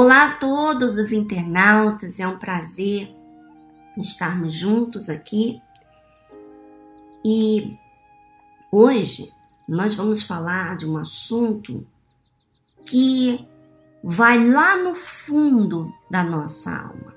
Olá a todos os internautas, é um prazer estarmos juntos aqui. E hoje nós vamos falar de um assunto que vai lá no fundo da nossa alma.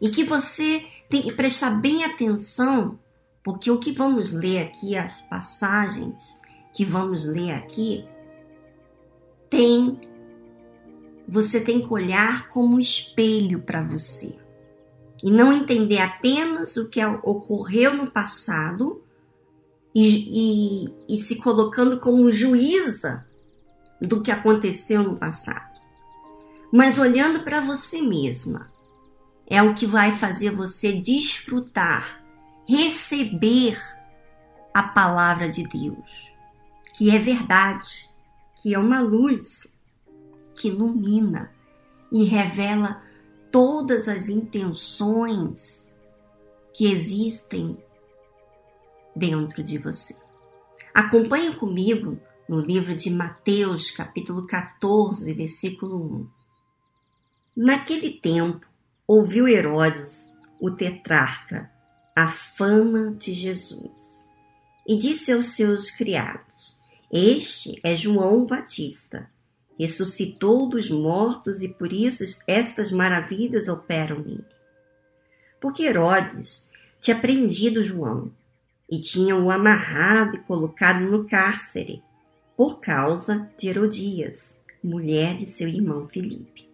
E que você tem que prestar bem atenção, porque o que vamos ler aqui, as passagens que vamos ler aqui, tem você tem que olhar como espelho para você e não entender apenas o que ocorreu no passado e, e, e se colocando como juíza do que aconteceu no passado, mas olhando para você mesma. É o que vai fazer você desfrutar, receber a palavra de Deus, que é verdade, que é uma luz que ilumina e revela todas as intenções que existem dentro de você. Acompanhe comigo no livro de Mateus, capítulo 14, versículo 1. Naquele tempo, ouviu Herodes, o tetrarca, a fama de Jesus e disse aos seus criados: Este é João Batista. Ressuscitou dos mortos e por isso estas maravilhas operam nele. Porque Herodes tinha prendido João e tinha o amarrado e colocado no cárcere por causa de Herodias, mulher de seu irmão Filipe.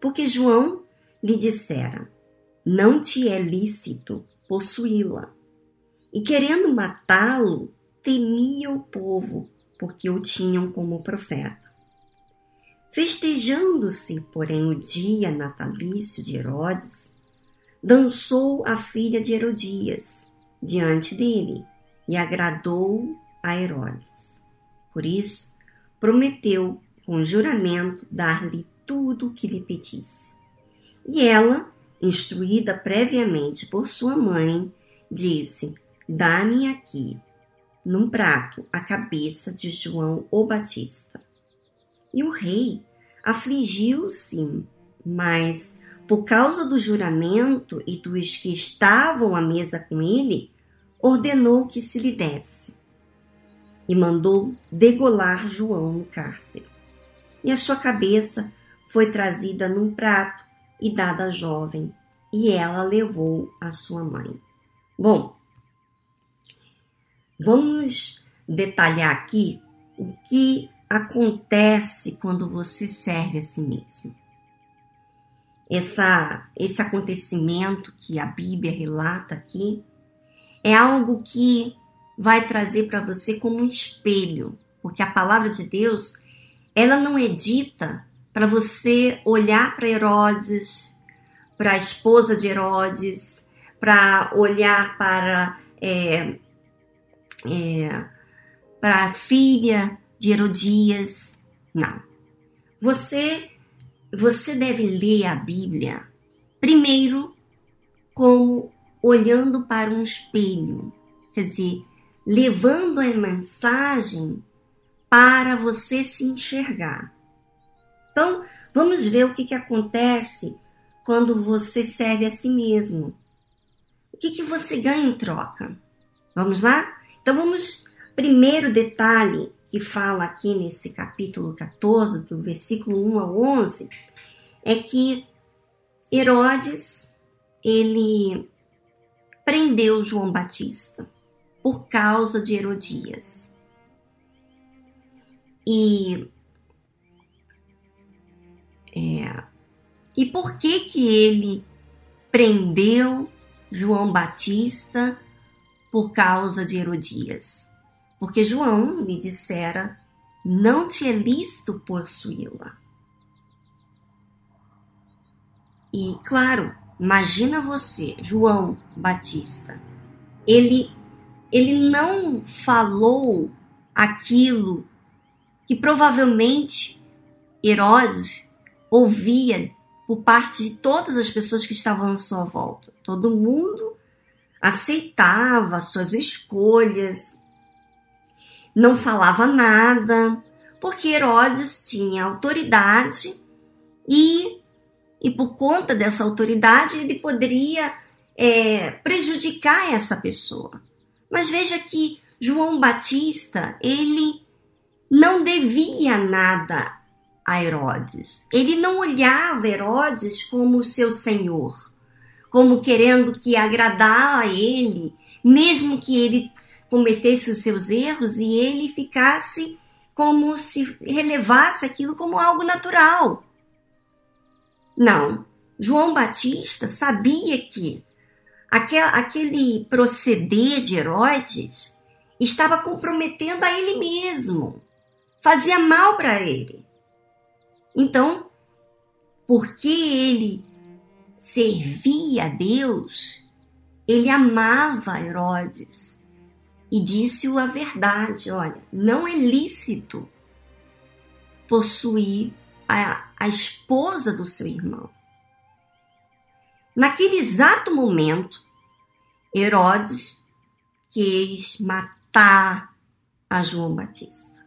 Porque João lhe dissera: Não te é lícito possuí-la. E querendo matá-lo, temia o povo, porque o tinham como profeta. Festejando-se, porém, o dia natalício de Herodes, dançou a filha de Herodias diante dele e agradou a Herodes. Por isso, prometeu com juramento dar-lhe tudo o que lhe pedisse. E ela, instruída previamente por sua mãe, disse: Dá-me aqui, num prato, a cabeça de João o Batista. E o rei afligiu-se, mas por causa do juramento e dos que estavam à mesa com ele, ordenou que se lhe desse. E mandou degolar João no cárcere. E a sua cabeça foi trazida num prato e dada à jovem, e ela levou a sua mãe. Bom, vamos detalhar aqui o que acontece quando você serve a si mesmo. Essa, esse acontecimento que a Bíblia relata aqui é algo que vai trazer para você como um espelho, porque a palavra de Deus ela não é dita para você olhar para Herodes, para a esposa de Herodes, para olhar para é, é, para a filha de Herodias. Não. Você você deve ler a Bíblia primeiro como olhando para um espelho, quer dizer, levando a mensagem para você se enxergar. Então, vamos ver o que, que acontece quando você serve a si mesmo. O que, que você ganha em troca? Vamos lá? Então, vamos. Primeiro detalhe que fala aqui nesse capítulo 14, do versículo 1 ao 11, é que Herodes, ele prendeu João Batista por causa de Herodias. E é, e por que que ele prendeu João Batista por causa de Herodias? Porque João lhe dissera: Não te é lícito possuí-la. E, claro, imagina você, João Batista, ele, ele não falou aquilo que provavelmente Herodes ouvia por parte de todas as pessoas que estavam à sua volta. Todo mundo aceitava suas escolhas, não falava nada, porque Herodes tinha autoridade e, e por conta dessa autoridade ele poderia é, prejudicar essa pessoa. Mas veja que João Batista, ele não devia nada a Herodes. Ele não olhava Herodes como seu senhor, como querendo que agradar a ele, mesmo que ele cometesse os seus erros e ele ficasse como se relevasse aquilo como algo natural. Não. João Batista sabia que aquele proceder de Herodes estava comprometendo a ele mesmo, fazia mal para ele. Então, porque ele servia a Deus, ele amava Herodes e disse-o a verdade: olha, não é lícito possuir a, a esposa do seu irmão. Naquele exato momento, Herodes quis matar a João Batista.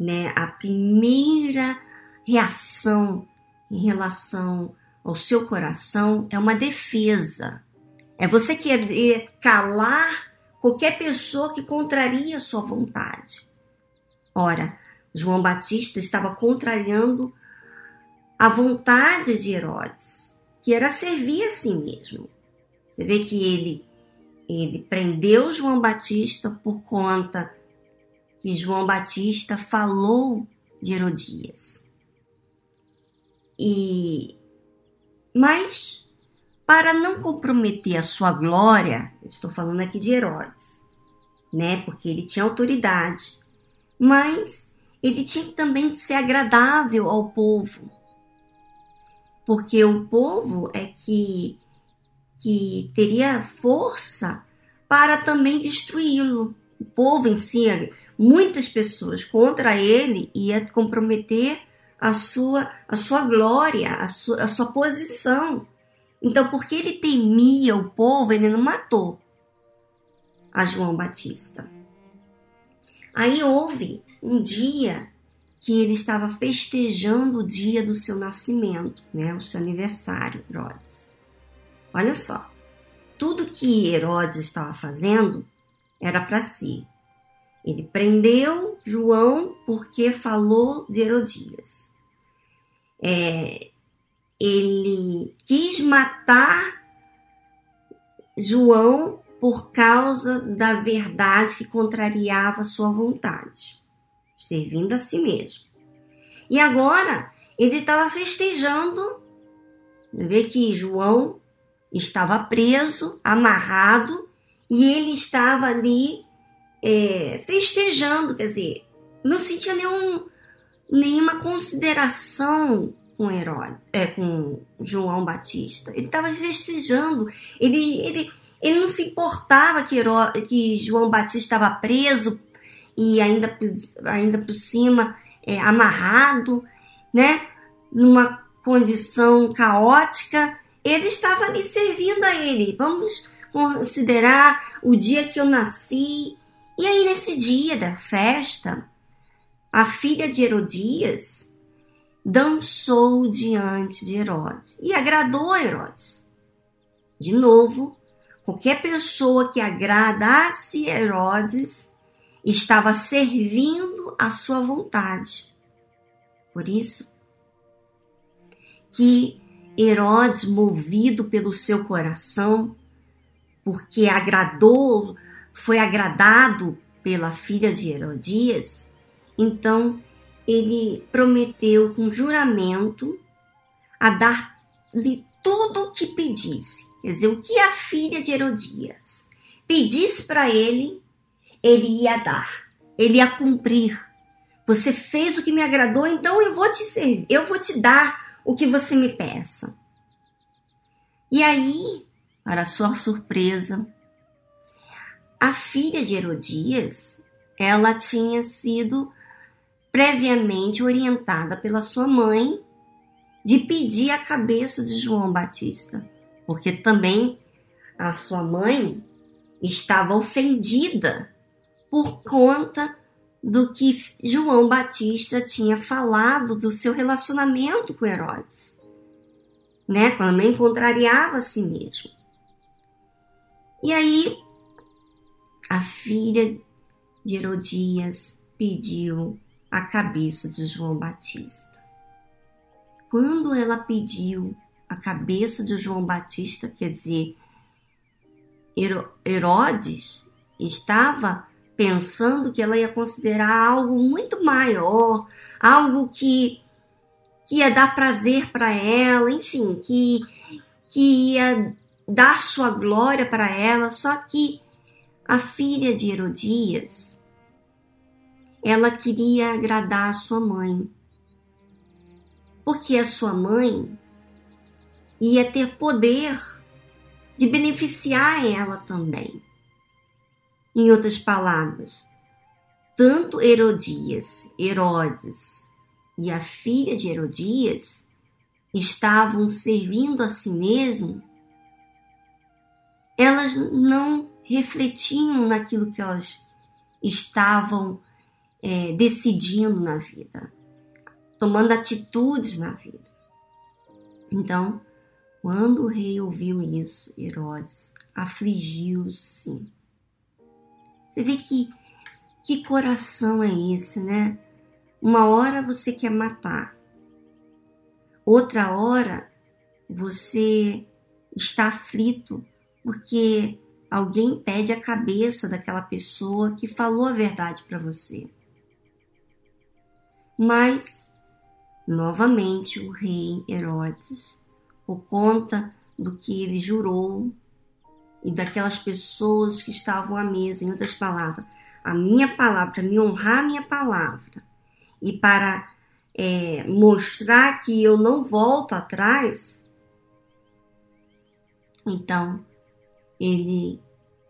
Né? A primeira reação em relação ao seu coração é uma defesa. É você querer calar qualquer pessoa que contraria sua vontade. Ora, João Batista estava contrariando a vontade de Herodes, que era servir a si mesmo. Você vê que ele ele prendeu João Batista por conta que João Batista falou de Herodias. E mas para não comprometer a sua glória, estou falando aqui de Herodes, né? Porque ele tinha autoridade, mas ele tinha também que ser agradável ao povo. Porque o povo é que que teria força para também destruí-lo. O povo em si, muitas pessoas contra ele ia comprometer a sua, a sua glória, a sua, a sua posição. Então, porque ele temia o povo, ele não matou a João Batista. Aí houve um dia que ele estava festejando o dia do seu nascimento, né, o seu aniversário, Herodes. Olha só, tudo que Herodes estava fazendo era para si. Ele prendeu João porque falou de Herodias. É, ele quis matar João por causa da verdade que contrariava sua vontade, servindo a si mesmo. E agora ele estava festejando, vê que João estava preso, amarrado, e ele estava ali é, festejando, quer dizer, não sentia nenhum, nenhuma consideração com Herodes, é, com João Batista. Ele estava festejando, ele, ele, ele não se importava que, Herodes, que João Batista estava preso e ainda, ainda por cima é, amarrado, né? Numa condição caótica ele estava ali servindo a ele. Vamos considerar o dia que eu nasci. E aí, nesse dia da festa, a filha de Herodias dançou diante de Herodes e agradou Herodes. De novo, qualquer pessoa que agradasse Herodes estava servindo a sua vontade. Por isso que Herodes, movido pelo seu coração, porque agradou, foi agradado pela filha de Herodias, então ele prometeu com juramento a dar-lhe tudo o que pedisse. Quer dizer, o que a filha de Herodias pedisse para ele, ele ia dar, ele ia cumprir. Você fez o que me agradou, então eu vou te servir, eu vou te dar o que você me peça. E aí, para sua surpresa, a filha de Herodias, ela tinha sido previamente orientada pela sua mãe de pedir a cabeça de João Batista, porque também a sua mãe estava ofendida por conta do que João Batista tinha falado do seu relacionamento com Herodes, né? Ele contrariava a si mesmo. E aí, a filha de Herodias pediu a cabeça de João Batista. Quando ela pediu a cabeça de João Batista, quer dizer, Herodes estava pensando que ela ia considerar algo muito maior, algo que, que ia dar prazer para ela, enfim, que, que ia dar sua glória para ela. Só que a filha de Herodias, ela queria agradar a sua mãe, porque a sua mãe ia ter poder de beneficiar ela também. Em outras palavras, tanto Herodias, Herodes e a filha de Herodias estavam servindo a si mesmo, elas não refletiam naquilo que elas estavam é, decidindo na vida, tomando atitudes na vida. Então, quando o rei ouviu isso, Herodes afligiu-se você vê que, que coração é esse, né? Uma hora você quer matar, outra hora você está aflito porque alguém pede a cabeça daquela pessoa que falou a verdade para você. Mas, novamente, o rei Herodes, por conta do que ele jurou e daquelas pessoas que estavam à mesa. Em outras palavras, a minha palavra, para me honrar a minha palavra e para é, mostrar que eu não volto atrás, então ele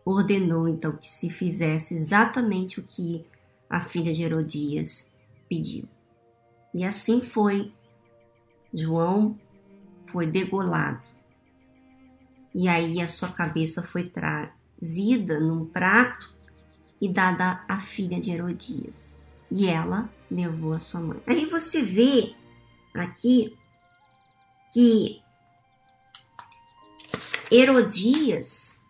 ordenou então que se fizesse exatamente o que a filha de Herodias pediu. E assim foi. João foi degolado e aí a sua cabeça foi trazida num prato e dada à filha de Herodias. E ela levou a sua mãe. Aí você vê aqui que Herodias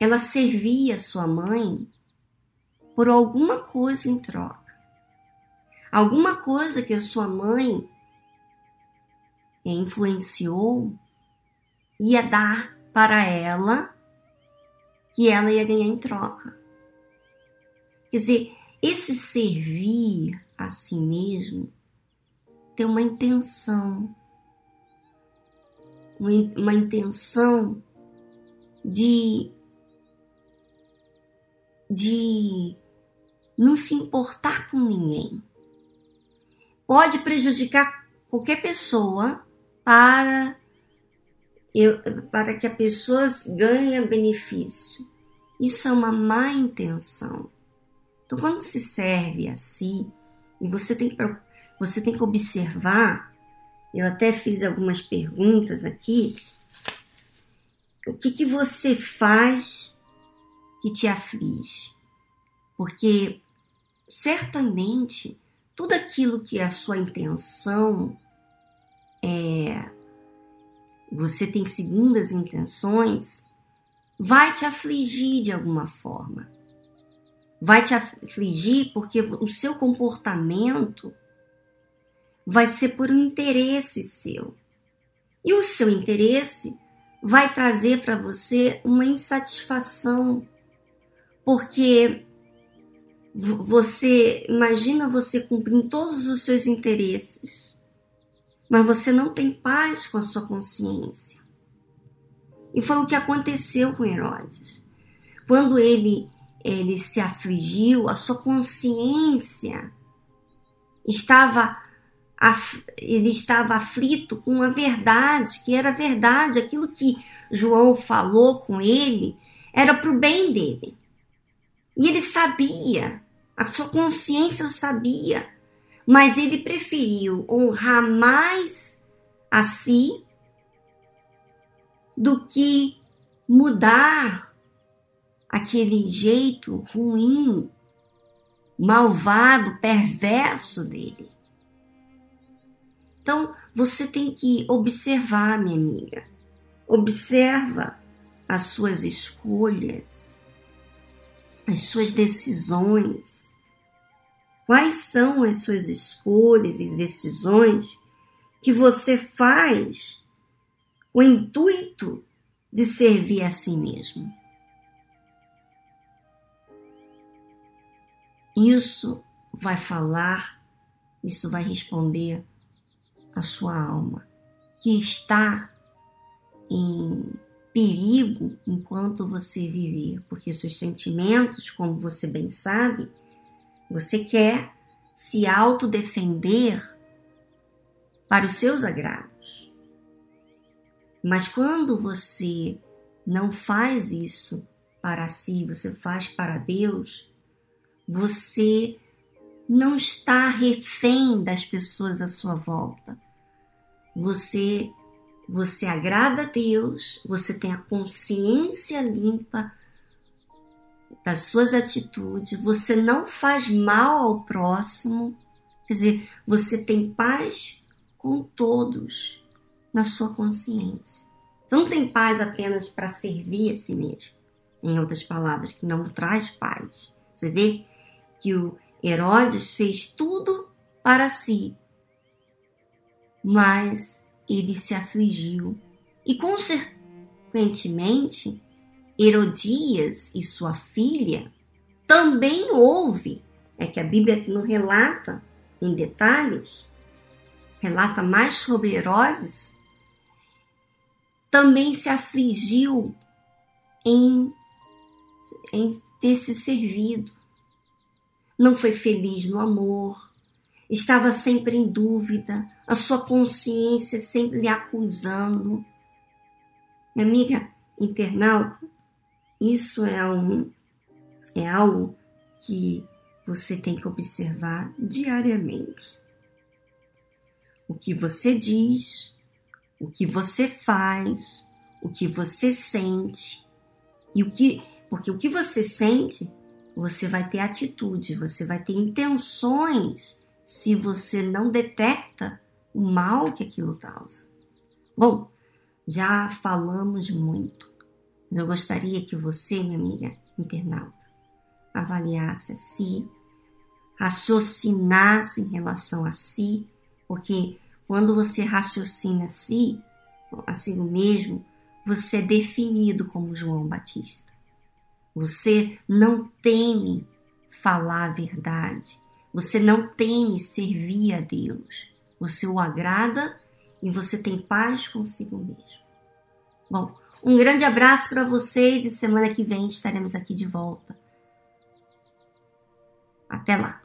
ela servia sua mãe por alguma coisa em troca. Alguma coisa que a sua mãe influenciou ia dar para ela que ela ia ganhar em troca. Quer dizer, esse servir a si mesmo tem uma intenção, uma intenção de, de não se importar com ninguém. Pode prejudicar qualquer pessoa para eu, para que a pessoa ganhe benefício. Isso é uma má intenção. Então, quando se serve assim, e você tem, você tem que observar, eu até fiz algumas perguntas aqui, o que, que você faz que te aflige? Porque certamente tudo aquilo que é a sua intenção é você tem segundas intenções, vai te afligir de alguma forma. Vai te afligir porque o seu comportamento vai ser por um interesse seu. E o seu interesse vai trazer para você uma insatisfação, porque você imagina você cumprindo todos os seus interesses mas você não tem paz com a sua consciência. E foi o que aconteceu com Herodes. Quando ele, ele se afligiu, a sua consciência estava ele estava aflito com a verdade, que era verdade, aquilo que João falou com ele era para o bem dele. E ele sabia, a sua consciência sabia mas ele preferiu honrar mais a si do que mudar aquele jeito ruim malvado, perverso dele. Então, você tem que observar, minha amiga. Observa as suas escolhas, as suas decisões. Quais são as suas escolhas e decisões que você faz o intuito de servir a si mesmo? Isso vai falar, isso vai responder a sua alma, que está em perigo enquanto você viver, porque seus sentimentos, como você bem sabe, você quer se autodefender para os seus agrados. Mas quando você não faz isso para si, você faz para Deus, você não está refém das pessoas à sua volta. Você você agrada a Deus, você tem a consciência limpa das suas atitudes, você não faz mal ao próximo, quer dizer, você tem paz com todos na sua consciência. Você não tem paz apenas para servir a si mesmo, em outras palavras, que não traz paz. Você vê que o Herodes fez tudo para si, mas ele se afligiu e, consequentemente, Herodias e sua filha também houve. É que a Bíblia não relata em detalhes, relata mais sobre Herodes, também se afligiu em, em ter se servido não foi feliz no amor, estava sempre em dúvida, a sua consciência sempre lhe acusando. Minha amiga internauta, isso é, um, é algo que você tem que observar diariamente. O que você diz, o que você faz, o que você sente e o que, porque o que você sente você vai ter atitude, você vai ter intenções se você não detecta o mal que aquilo causa. Bom, já falamos muito, mas eu gostaria que você, minha amiga internauta, avaliasse a si, raciocinasse em relação a si, porque quando você raciocina a si, a si mesmo, você é definido como João Batista. Você não teme falar a verdade. Você não teme servir a Deus. Você o agrada e você tem paz consigo mesmo. Bom, um grande abraço para vocês e semana que vem estaremos aqui de volta. Até lá.